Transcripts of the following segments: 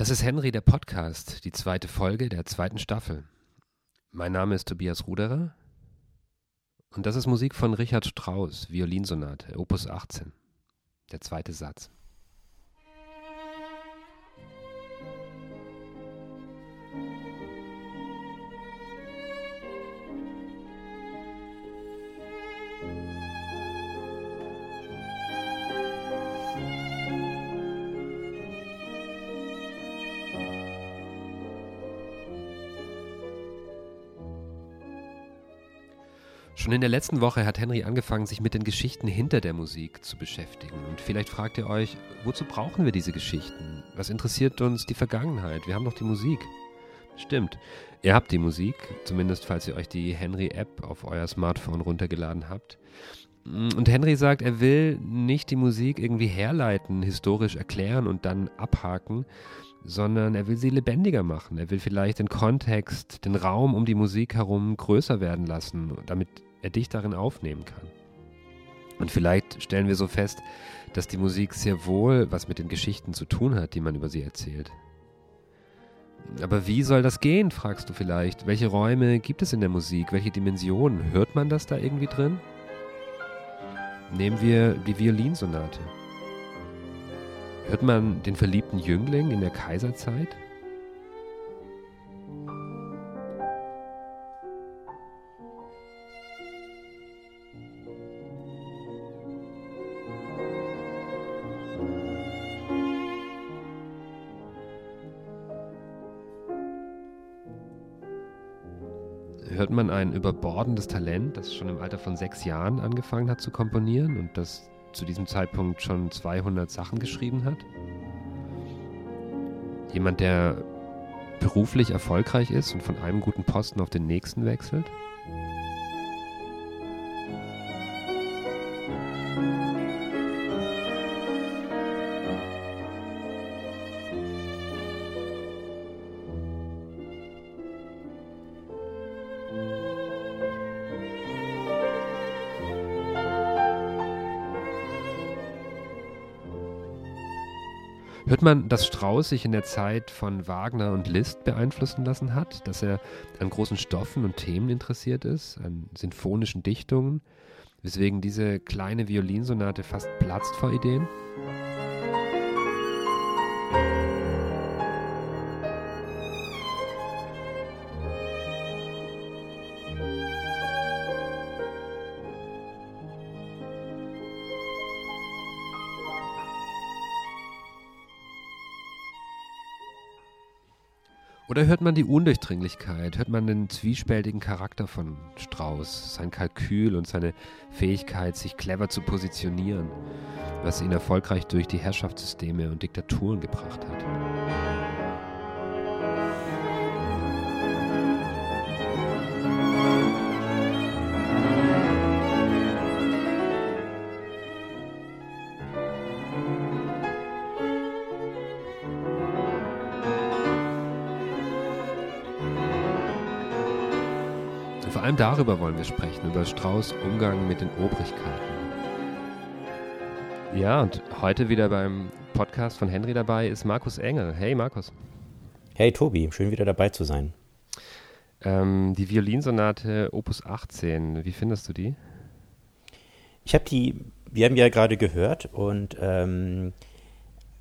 Das ist Henry der Podcast, die zweite Folge der zweiten Staffel. Mein Name ist Tobias Ruderer und das ist Musik von Richard Strauss, Violinsonate, Opus 18, der zweite Satz. Schon in der letzten Woche hat Henry angefangen, sich mit den Geschichten hinter der Musik zu beschäftigen. Und vielleicht fragt ihr euch, wozu brauchen wir diese Geschichten? Was interessiert uns die Vergangenheit? Wir haben doch die Musik. Stimmt, ihr habt die Musik, zumindest falls ihr euch die Henry-App auf euer Smartphone runtergeladen habt. Und Henry sagt, er will nicht die Musik irgendwie herleiten, historisch erklären und dann abhaken, sondern er will sie lebendiger machen. Er will vielleicht den Kontext, den Raum um die Musik herum größer werden lassen, damit er dich darin aufnehmen kann. Und vielleicht stellen wir so fest, dass die Musik sehr wohl was mit den Geschichten zu tun hat, die man über sie erzählt. Aber wie soll das gehen, fragst du vielleicht. Welche Räume gibt es in der Musik? Welche Dimensionen? Hört man das da irgendwie drin? Nehmen wir die Violinsonate. Hört man den verliebten Jüngling in der Kaiserzeit? Ein überbordendes Talent, das schon im Alter von sechs Jahren angefangen hat zu komponieren und das zu diesem Zeitpunkt schon 200 Sachen geschrieben hat. Jemand, der beruflich erfolgreich ist und von einem guten Posten auf den nächsten wechselt. Hört man, dass Strauss sich in der Zeit von Wagner und Liszt beeinflussen lassen hat, dass er an großen Stoffen und Themen interessiert ist, an sinfonischen Dichtungen, weswegen diese kleine Violinsonate fast platzt vor Ideen? Oder hört man die Undurchdringlichkeit, hört man den zwiespältigen Charakter von Strauss, sein Kalkül und seine Fähigkeit, sich clever zu positionieren, was ihn erfolgreich durch die Herrschaftssysteme und Diktaturen gebracht hat. Vor allem darüber wollen wir sprechen, über Strauß Umgang mit den Obrigkeiten. Ja, und heute wieder beim Podcast von Henry dabei ist Markus Engel. Hey Markus. Hey Tobi, schön wieder dabei zu sein. Ähm, die Violinsonate Opus 18, wie findest du die? Ich habe die, wir haben ja gerade gehört und ähm,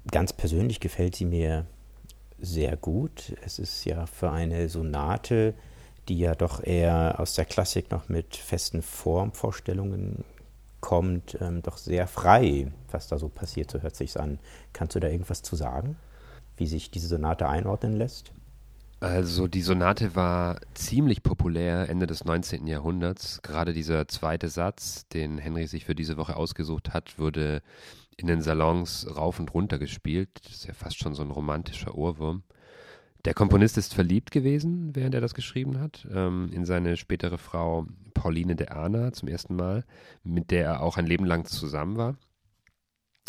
ganz persönlich gefällt sie mir sehr gut. Es ist ja für eine Sonate die ja doch eher aus der Klassik noch mit festen Formvorstellungen kommt, ähm, doch sehr frei, was da so passiert, so hört sich's an. Kannst du da irgendwas zu sagen, wie sich diese Sonate einordnen lässt? Also die Sonate war ziemlich populär Ende des 19. Jahrhunderts. Gerade dieser zweite Satz, den Henry sich für diese Woche ausgesucht hat, wurde in den Salons rauf und runter gespielt. Das ist ja fast schon so ein romantischer Ohrwurm. Der Komponist ist verliebt gewesen, während er das geschrieben hat, ähm, in seine spätere Frau Pauline de Arna zum ersten Mal, mit der er auch ein Leben lang zusammen war.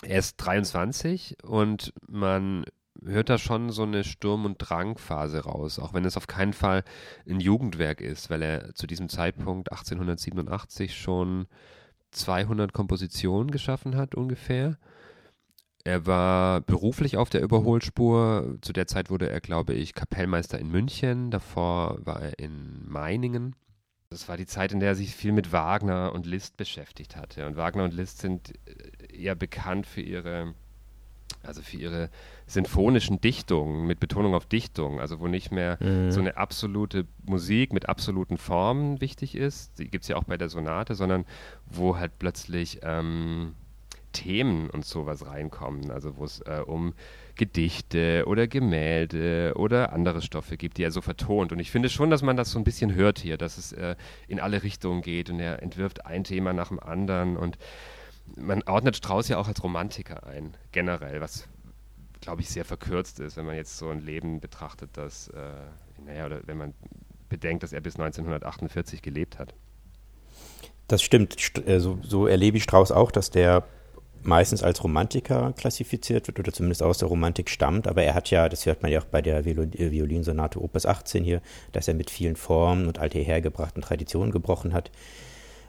Er ist 23 und man hört da schon so eine Sturm- und Drangphase raus, auch wenn es auf keinen Fall ein Jugendwerk ist, weil er zu diesem Zeitpunkt 1887 schon 200 Kompositionen geschaffen hat ungefähr Er war beruflich auf der Überholspur. Zu der Zeit wurde er, glaube ich, Kapellmeister in München. Davor war er in Meiningen. Das war die Zeit, in der er sich viel mit Wagner und Liszt beschäftigt hatte. Und Wagner und Liszt sind äh, eher bekannt für ihre, also für ihre sinfonischen Dichtungen mit Betonung auf Dichtung, also wo nicht mehr mhm. so eine absolute Musik mit absoluten Formen wichtig ist. Die gibt es ja auch bei der Sonate, sondern wo halt plötzlich ähm, Themen und sowas reinkommen, also wo es äh, um Gedichte oder Gemälde oder andere Stoffe gibt, die er so vertont. Und ich finde schon, dass man das so ein bisschen hört hier, dass es äh, in alle Richtungen geht und er entwirft ein Thema nach dem anderen und man ordnet Strauß ja auch als Romantiker ein, generell, was glaube ich sehr verkürzt ist, wenn man jetzt so ein Leben betrachtet, das, äh, naja, oder wenn man bedenkt, dass er bis 1948 gelebt hat. Das stimmt. Äh, so, so erlebe ich Strauß auch, dass der meistens als Romantiker klassifiziert wird oder zumindest aus der Romantik stammt. Aber er hat ja, das hört man ja auch bei der äh, Violinsonate Opus 18 hier, dass er mit vielen Formen und althergebrachten Traditionen gebrochen hat.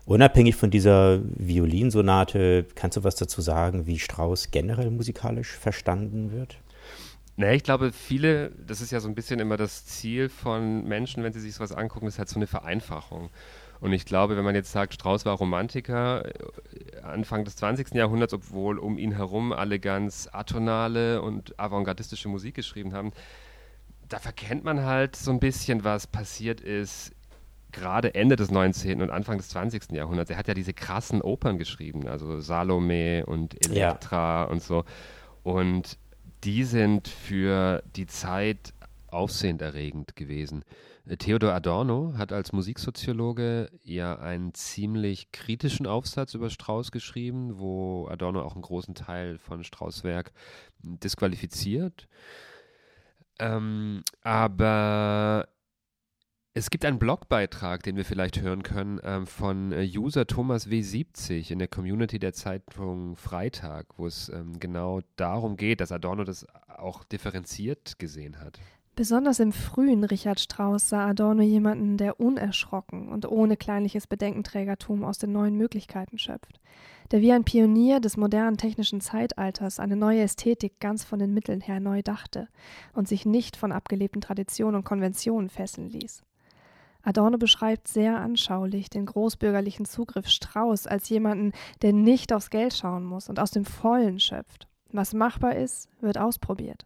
Unabhängig von dieser Violinsonate, kannst du was dazu sagen, wie Strauss generell musikalisch verstanden wird? Naja, ich glaube, viele, das ist ja so ein bisschen immer das Ziel von Menschen, wenn sie sich sowas angucken, ist halt so eine Vereinfachung. Und ich glaube, wenn man jetzt sagt, Strauss war Romantiker äh, Anfang des 20. Jahrhunderts, obwohl um ihn herum alle ganz atonale und avantgardistische Musik geschrieben haben, da verkennt man halt so ein bisschen, was passiert ist gerade Ende des 19. und Anfang des 20. Jahrhunderts. Er hat ja diese krassen Opern geschrieben, also Salome und Elektra ja. und so. Und die sind für die Zeit aufsehenderregend gewesen. Theodor Adorno hat als Musiksoziologe ja einen ziemlich kritischen Aufsatz über Strauss geschrieben, wo Adorno auch einen großen Teil von Strauss Werk disqualifiziert. Ähm, aber es gibt einen Blogbeitrag, den wir vielleicht hören können, ähm, von äh, User Thomas W70 in der Community der Zeitung Freitag, wo es ähm, genau darum geht, dass Adorno das auch differenziert gesehen hat. Besonders im frühen Richard Strauss sah Adorno jemanden, der unerschrocken und ohne kleinliches Bedenkenträgertum aus den neuen Möglichkeiten schöpft, der wie ein Pionier des modernen technischen Zeitalters eine neue Ästhetik ganz von den Mitteln her neu dachte und sich nicht von abgelebten Traditionen und Konventionen fesseln ließ. Adorno beschreibt sehr anschaulich den großbürgerlichen Zugriff Strauß als jemanden, der nicht aufs Geld schauen muss und aus dem Vollen schöpft. Was machbar ist, wird ausprobiert.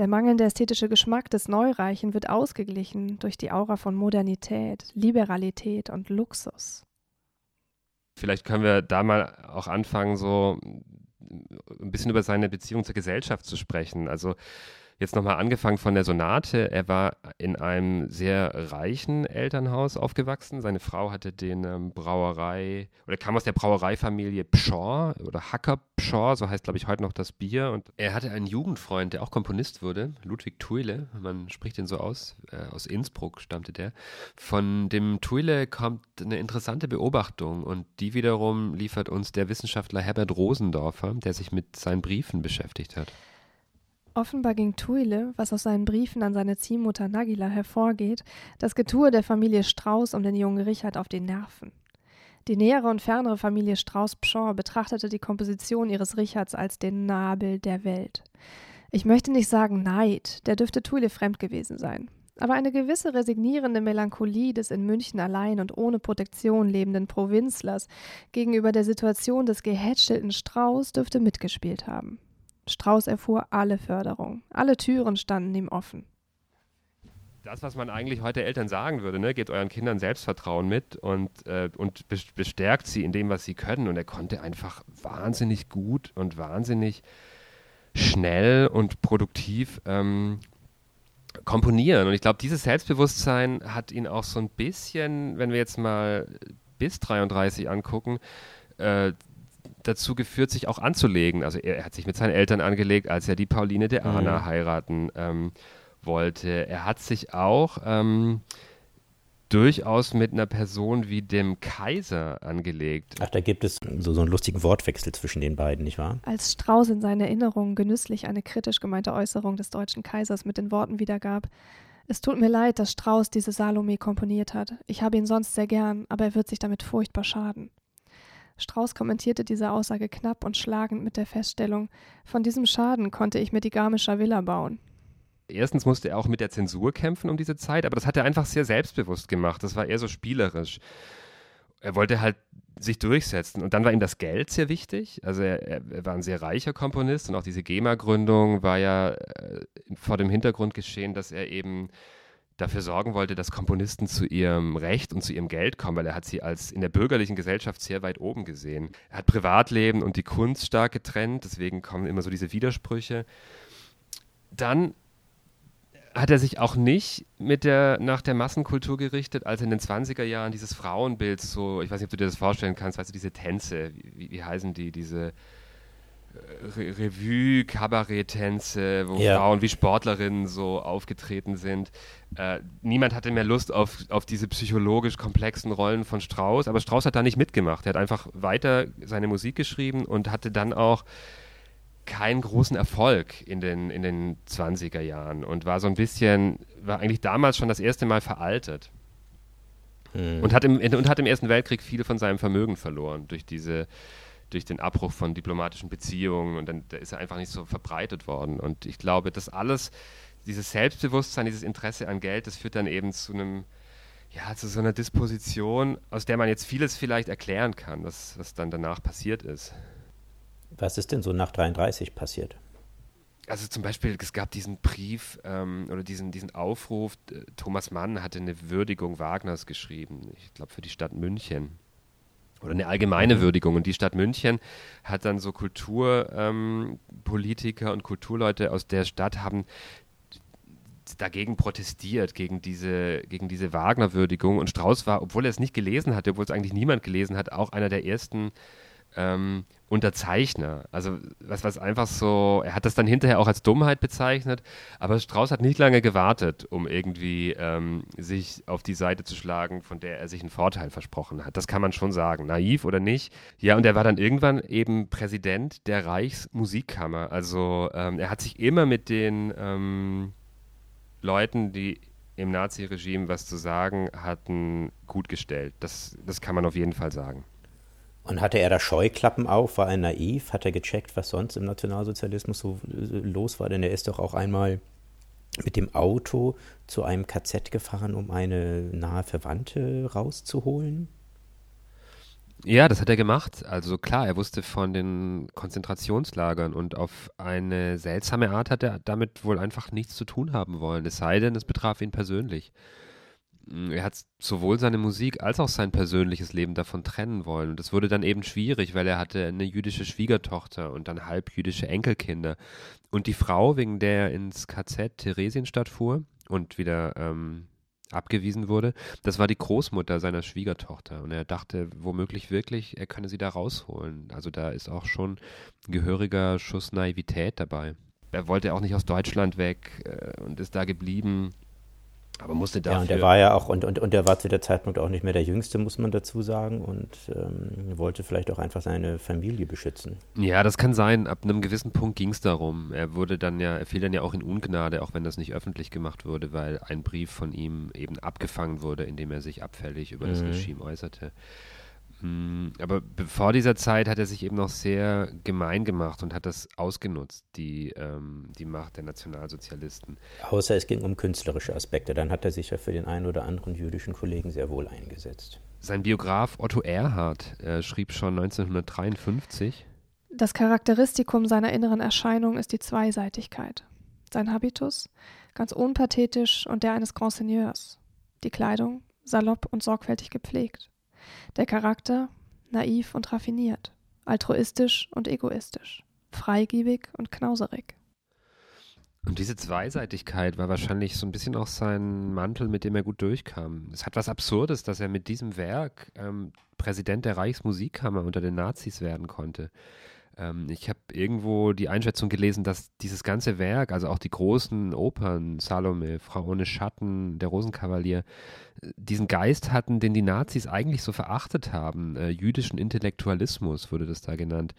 Der mangelnde ästhetische Geschmack des Neureichen wird ausgeglichen durch die Aura von Modernität, Liberalität und Luxus. Vielleicht können wir da mal auch anfangen, so ein bisschen über seine Beziehung zur Gesellschaft zu sprechen. Also jetzt nochmal angefangen von der Sonate. Er war in einem sehr reichen Elternhaus aufgewachsen. Seine Frau hatte den ähm, Brauerei oder kam aus der Brauereifamilie Pschorr oder Hacker Pschorr, so heißt glaube ich heute noch das Bier. Und er hatte einen Jugendfreund, der auch Komponist wurde, Ludwig Thuile. Man spricht ihn so aus. Äh, aus Innsbruck stammte der. Von dem Thuile kommt eine interessante Beobachtung und die wiederum liefert uns der Wissenschaftler Herbert Rosendorfer, der sich mit seinen Briefen beschäftigt hat. Offenbar ging Thuile, was aus seinen Briefen an seine Ziehmutter Nagila hervorgeht, das Getue der Familie Strauß um den jungen Richard auf die Nerven. Die nähere und fernere Familie Strauß-Pschorr betrachtete die Komposition ihres Richards als den Nabel der Welt. Ich möchte nicht sagen Neid, der dürfte Thuile fremd gewesen sein. Aber eine gewisse resignierende Melancholie des in München allein und ohne Protektion lebenden Provinzlers gegenüber der Situation des gehätschelten Strauß dürfte mitgespielt haben. Strauß erfuhr alle Förderung. Alle Türen standen ihm offen. Das, was man eigentlich heute Eltern sagen würde, ne? gebt euren Kindern Selbstvertrauen mit und, äh, und bestärkt sie in dem, was sie können. Und er konnte einfach wahnsinnig gut und wahnsinnig schnell und produktiv ähm, komponieren. Und ich glaube, dieses Selbstbewusstsein hat ihn auch so ein bisschen, wenn wir jetzt mal bis 33 angucken, äh, dazu geführt, sich auch anzulegen. Also er, er, hat sich mit seinen Eltern angelegt, als er die Pauline de Arna mhm. heiraten ähm, wollte. Er hat sich auch ähm, durchaus mit einer Person wie dem Kaiser angelegt. Ach, da gibt es so, so einen lustigen Wortwechsel zwischen den beiden, nicht wahr? Als Strauß in seinen Erinnerungen genüsslich eine kritisch gemeinte Äußerung des deutschen Kaisers mit den Worten wiedergab, es tut mir leid, dass Strauß diese Salome komponiert hat. Ich habe ihn sonst sehr gern, aber er wird sich damit furchtbar schaden. Strauß kommentierte diese Aussage knapp und schlagend mit der Feststellung, von diesem Schaden konnte ich mir die Garmischer Villa bauen. Erstens musste er auch mit der Zensur kämpfen um diese Zeit, aber das hat er einfach sehr selbstbewusst gemacht. Das war eher so spielerisch. Er wollte halt sich durchsetzen. Und dann war ihm das Geld sehr wichtig. Also er, er war ein sehr reicher Komponist und auch diese GEMA-Gründung war ja äh, vor dem Hintergrund geschehen, dass er eben dafür sorgen wollte, dass Komponisten zu ihrem Recht und zu ihrem Geld kommen, weil er hat sie als in der bürgerlichen Gesellschaft sehr weit oben gesehen. Er hat Privatleben und die Kunst stark getrennt, deswegen kommen immer so diese Widersprüche. Dann hat er sich auch nicht mit der, nach der Massenkultur gerichtet, als in den 20er Jahren dieses Frauenbild so, ich weiß nicht, ob du dir das vorstellen kannst, weißt du, diese Tänze, wie, wie heißen die, diese Re Revue, Kabarett-Tänze, wo ja. Frauen wie Sportlerinnen so aufgetreten sind. Äh, niemand hatte mehr Lust auf, auf diese psychologisch komplexen Rollen von Strauss, aber Strauss hat da nicht mitgemacht. Er hat einfach weiter seine Musik geschrieben und hatte dann auch keinen großen Erfolg in den, in den 20er Jahren und war so ein bisschen, war eigentlich damals schon das erste Mal veraltet. Hm. Und, hat im, und hat im Ersten Weltkrieg viel von seinem Vermögen verloren durch diese durch den Abbruch von diplomatischen Beziehungen und dann da ist er einfach nicht so verbreitet worden. Und ich glaube, das alles, dieses Selbstbewusstsein, dieses Interesse an Geld, das führt dann eben zu einem, ja, zu so einer Disposition, aus der man jetzt vieles vielleicht erklären kann, was, was dann danach passiert ist. Was ist denn so nach 33 passiert? Also zum Beispiel, es gab diesen Brief ähm, oder diesen, diesen Aufruf, Thomas Mann hatte eine Würdigung Wagners geschrieben, ich glaube für die Stadt München oder eine allgemeine mhm. Würdigung. Und die Stadt München hat dann so Kulturpolitiker ähm, und Kulturleute aus der Stadt haben dagegen protestiert, gegen diese, gegen diese Wagner-Würdigung. Und Strauß war, obwohl er es nicht gelesen hatte, obwohl es eigentlich niemand gelesen hat, auch einer der ersten ähm, Unterzeichner. Also was, was einfach so, er hat das dann hinterher auch als Dummheit bezeichnet, aber Strauß hat nicht lange gewartet, um irgendwie ähm, sich auf die Seite zu schlagen, von der er sich einen Vorteil versprochen hat. Das kann man schon sagen, naiv oder nicht. Ja, und er war dann irgendwann eben Präsident der Reichsmusikkammer. Also ähm, er hat sich immer mit den ähm, Leuten, die im Naziregime was zu sagen hatten, gut gestellt. Das, das kann man auf jeden Fall sagen. Und hatte er da Scheuklappen auf? War er naiv? Hat er gecheckt, was sonst im Nationalsozialismus so äh, los war? Denn er ist doch auch einmal mit dem Auto zu einem KZ gefahren, um eine nahe Verwandte rauszuholen. Ja, das hat er gemacht. Also klar, er wusste von den Konzentrationslagern und auf eine seltsame Art hat er damit wohl einfach nichts zu tun haben wollen. Es sei denn, es betraf ihn persönlich. Mm, er hat sowohl seine Musik als auch sein persönliches Leben davon trennen wollen. Und das wurde dann eben schwierig, weil er hatte eine jüdische Schwiegertochter und dann halb jüdische Enkelkinder. Und die Frau, wegen der er ins KZ Theresienstadt fuhr und wieder ähm, abgewiesen wurde, das war die Großmutter seiner Schwiegertochter. Und er dachte womöglich wirklich, er könne sie da rausholen. Also da ist auch schon ein gehöriger Schuss Naivität dabei. Er wollte auch nicht aus Deutschland weg äh, und ist da geblieben aber musste dafür. Ja, und er war ja auch, und, und, und er war zu der Zeitpunkt auch nicht mehr der Jüngste, muss man dazu sagen, und ähm, wollte vielleicht auch einfach seine Familie beschützen. Ja, das kann sein. Ab einem gewissen Punkt ging es darum. Er wurde dann ja, er fiel dann ja auch in Ungnade, auch wenn das nicht öffentlich gemacht wurde, weil ein Brief von ihm eben abgefangen wurde, in dem er sich abfällig über mhm. das Regime äußerte. Hm, aber vor dieser Zeit hat er sich eben noch sehr gemein gemacht und hat das ausgenutzt, die, ähm, die Macht der Nationalsozialisten. Außer es ging um künstlerische Aspekte. Dann hat er sich ja für den einen oder anderen jüdischen Kollegen sehr wohl eingesetzt. Sein Biograf Otto Erhard äh, schrieb schon 1953. Das Charakteristikum seiner inneren Erscheinung ist die Zweiseitigkeit. Sein Habitus, ganz unpathetisch und der eines Grand Seigneurs. Die Kleidung, salopp und sorgfältig gepflegt. Der Charakter naiv und raffiniert, altruistisch und egoistisch, freigiebig und knauserig. Und diese Zweiseitigkeit war wahrscheinlich so ein bisschen auch sein Mantel, mit dem er gut durchkam. Es hat was Absurdes, dass er mit diesem Werk ähm, Präsident der Reichsmusikkammer unter den Nazis werden konnte. Ähm, ich habe irgendwo die Einschätzung gelesen, dass dieses ganze Werk, also auch die großen Opern, Salome, Frau ohne Schatten, der Rosenkavalier, äh, diesen Geist hatten, den die Nazis eigentlich so verachtet haben. Äh, jüdischen Intellektualismus wurde das da genannt.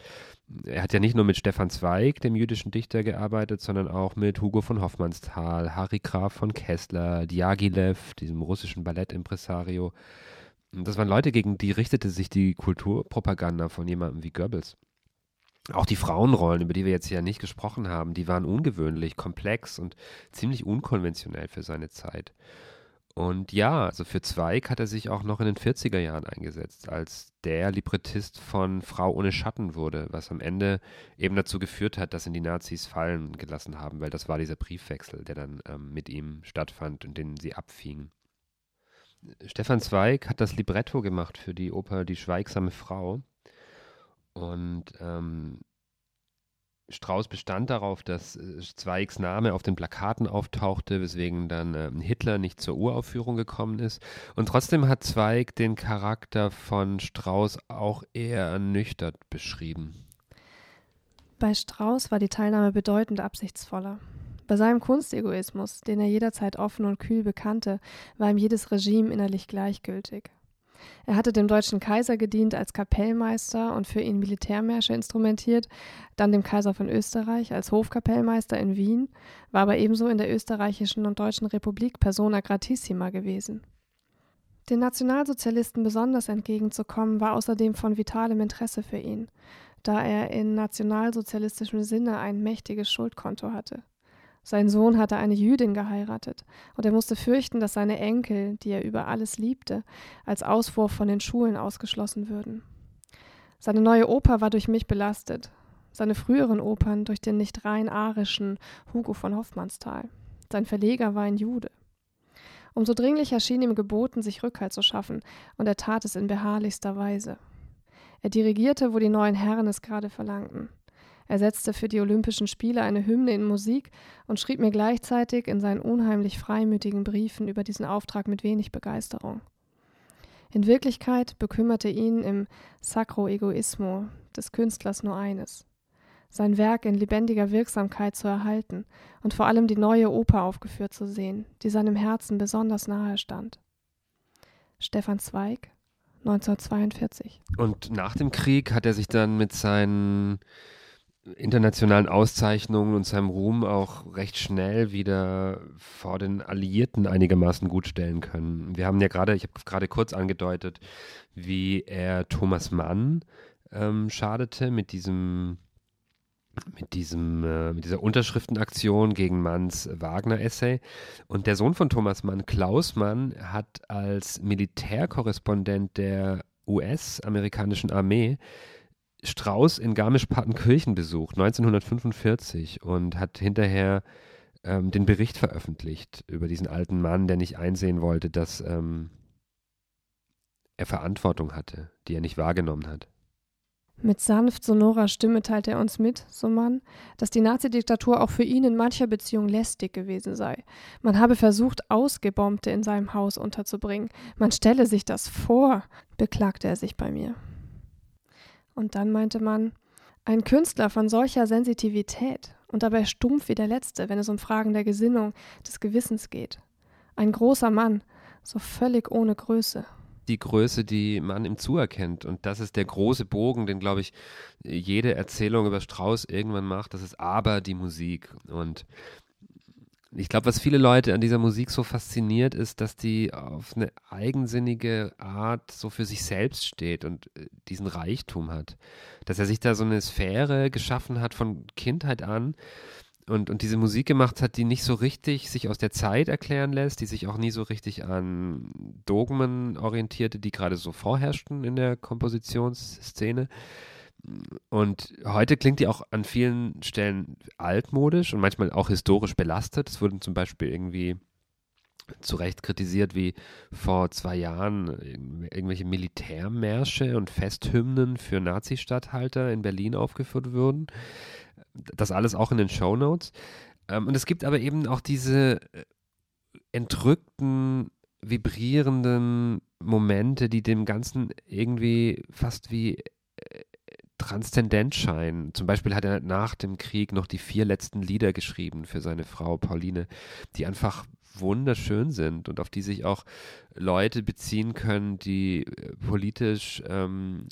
Er hat ja nicht nur mit Stefan Zweig, dem jüdischen Dichter, gearbeitet, sondern auch mit Hugo von Hoffmannsthal, Harry Graf von Kessler, Diaghilev, diesem russischen Ballettimpresario. Das waren Leute, gegen die richtete sich die Kulturpropaganda von jemandem wie Goebbels. Auch die Frauenrollen, über die wir jetzt ja nicht gesprochen haben, die waren ungewöhnlich, komplex und ziemlich unkonventionell für seine Zeit. Und ja, also für Zweig hat er sich auch noch in den 40er Jahren eingesetzt, als der Librettist von Frau ohne Schatten wurde, was am Ende eben dazu geführt hat, dass ihn die Nazis fallen gelassen haben, weil das war dieser Briefwechsel, der dann ähm, mit ihm stattfand und den sie abfingen. Stefan Zweig hat das Libretto gemacht für die Oper Die schweigsame Frau. Und ähm, Strauß bestand darauf, dass äh, Zweigs Name auf den Plakaten auftauchte, weswegen dann äh, Hitler nicht zur Uraufführung gekommen ist. Und trotzdem hat Zweig den Charakter von Strauß auch eher ernüchtert beschrieben. Bei Strauß war die Teilnahme bedeutend absichtsvoller. Bei seinem Kunstegoismus, den er jederzeit offen und kühl bekannte, war ihm jedes Regime innerlich gleichgültig. Er hatte dem deutschen Kaiser gedient als Kapellmeister und für ihn Militärmärsche instrumentiert, dann dem Kaiser von Österreich als Hofkapellmeister in Wien, war aber ebenso in der österreichischen und deutschen Republik persona gratissima gewesen. Den Nationalsozialisten besonders entgegenzukommen, war außerdem von vitalem Interesse für ihn, da er in nationalsozialistischem Sinne ein mächtiges Schuldkonto hatte. Sein Sohn hatte eine Jüdin geheiratet, und er musste fürchten, dass seine Enkel, die er über alles liebte, als Auswurf von den Schulen ausgeschlossen würden. Seine neue Oper war durch mich belastet, seine früheren Opern durch den nicht rein arischen Hugo von Hoffmannsthal. Sein Verleger war ein Jude. Umso dringlicher schien ihm geboten, sich Rückhalt zu schaffen, und er tat es in beharrlichster Weise. Er dirigierte, wo die neuen Herren es gerade verlangten. Er setzte für die Olympischen Spiele eine Hymne in Musik und schrieb mir gleichzeitig in seinen unheimlich freimütigen Briefen über diesen Auftrag mit wenig Begeisterung. In Wirklichkeit bekümmerte ihn im Sacro Egoismo des Künstlers nur eines, sein Werk in lebendiger Wirksamkeit zu erhalten und vor allem die neue Oper aufgeführt zu sehen, die seinem Herzen besonders nahe stand. Stefan Zweig, 1942. Und nach dem Krieg hat er sich dann mit seinen internationalen Auszeichnungen und seinem Ruhm auch recht schnell wieder vor den Alliierten einigermaßen gut stellen können. Wir haben ja gerade, ich habe gerade kurz angedeutet, wie er Thomas Mann ähm, schadete mit diesem mit diesem äh, mit dieser Unterschriftenaktion gegen Manns Wagner-Essay und der Sohn von Thomas Mann, Klaus Mann, hat als Militärkorrespondent der US-amerikanischen Armee Strauß in Garmisch-Partenkirchen besucht, 1945, und hat hinterher ähm, den Bericht veröffentlicht über diesen alten Mann, der nicht einsehen wollte, dass ähm, er Verantwortung hatte, die er nicht wahrgenommen hat. Mit sanft sonorer Stimme teilt er uns mit, so Mann, dass die Nazidiktatur auch für ihn in mancher Beziehung lästig gewesen sei. Man habe versucht, Ausgebombte in seinem Haus unterzubringen. Man stelle sich das vor, beklagte er sich bei mir. Und dann meinte man, ein Künstler von solcher Sensitivität und dabei stumpf wie der Letzte, wenn es um Fragen der Gesinnung, des Gewissens geht. Ein großer Mann, so völlig ohne Größe. Die Größe, die man ihm zuerkennt. Und das ist der große Bogen, den, glaube ich, jede Erzählung über Strauß irgendwann macht. Das ist aber die Musik. Und ich glaube, was viele Leute an dieser Musik so fasziniert, ist, dass die auf eine eigensinnige Art so für sich selbst steht und äh, diesen Reichtum hat. Dass er sich da so eine Sphäre geschaffen hat von Kindheit an und, und diese Musik gemacht hat, die nicht so richtig sich aus der Zeit erklären lässt, die sich auch nie so richtig an Dogmen orientierte, die gerade so vorherrschten in der Kompositionsszene. Und heute klingt die auch an vielen Stellen altmodisch und manchmal auch historisch belastet. Es wurden zum Beispiel irgendwie zu Recht kritisiert, wie vor zwei Jahren irgendwelche Militärmärsche und Festhymnen für Nazi-Statthalter in Berlin aufgeführt wurden. Das alles auch in den Show Notes. Ähm, und es gibt aber eben auch diese äh, entrückten, vibrierenden Momente, die dem Ganzen irgendwie fast wie transzendent scheinen. Zum Beispiel hat er nach dem Krieg noch die vier letzten Lieder geschrieben für seine Frau Pauline, die einfach wunderschön sind und auf die sich auch Leute beziehen können, die äh, politisch ähm,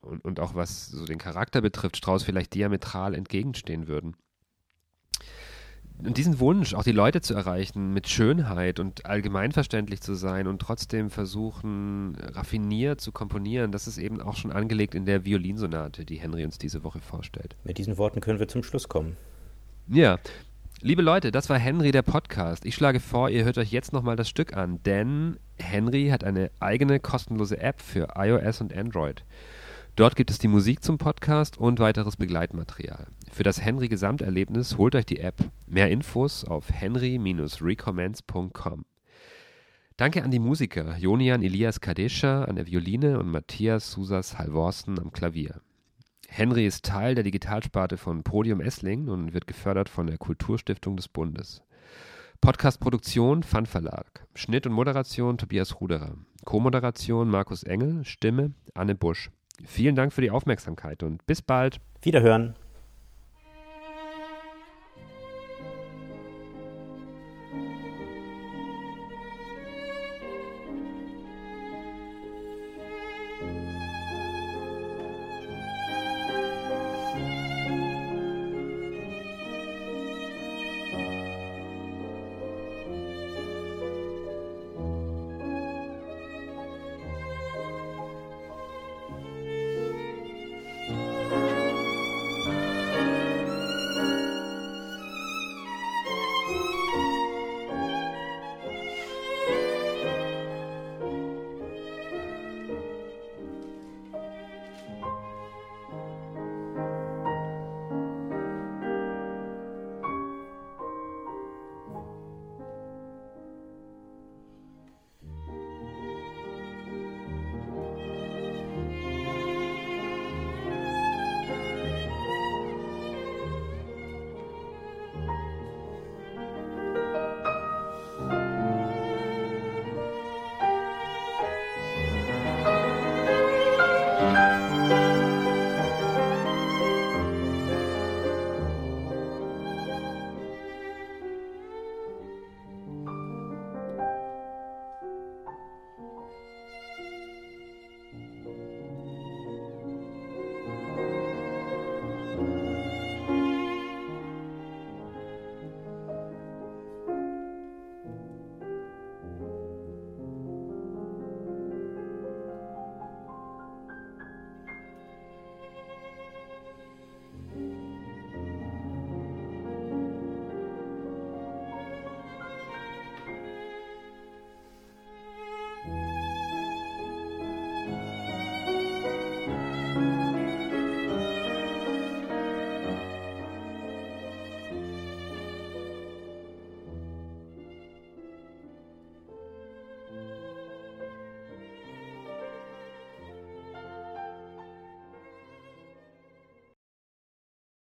und, und auch was so den Charakter betrifft, Strauß vielleicht diametral entgegenstehen würden. Und diesen Wunsch, auch die Leute zu erreichen, mit Schönheit und allgemeinverständlich zu sein und trotzdem versuchen, raffiniert zu komponieren, das ist eben auch schon angelegt in der Violinsonate, die Henry uns diese Woche vorstellt. Mit diesen Worten können wir zum Schluss kommen. Ja. Liebe Leute, das war Henry der Podcast. Ich schlage vor, ihr hört euch jetzt nochmal das Stück an, denn Henry hat eine eigene kostenlose App für iOS und Android. Dort gibt es die Musik zum Podcast und weiteres Begleitmaterial. Für das Henry Gesamterlebnis holt euch die App. Mehr Infos auf henry-recommends.com. Danke an die Musiker Jonian Elias Kadesha an der Violine und Matthias Susas Halvorsten am Klavier. Henry ist Teil der Digitalsparte von Podium Essling und wird gefördert von der Kulturstiftung des Bundes. Podcastproduktion Fun Verlag. Schnitt und Moderation Tobias Ruderer. Co-Moderation Markus Engel. Stimme Anne Busch. Vielen Dank für die Aufmerksamkeit und bis bald. Wiederhören.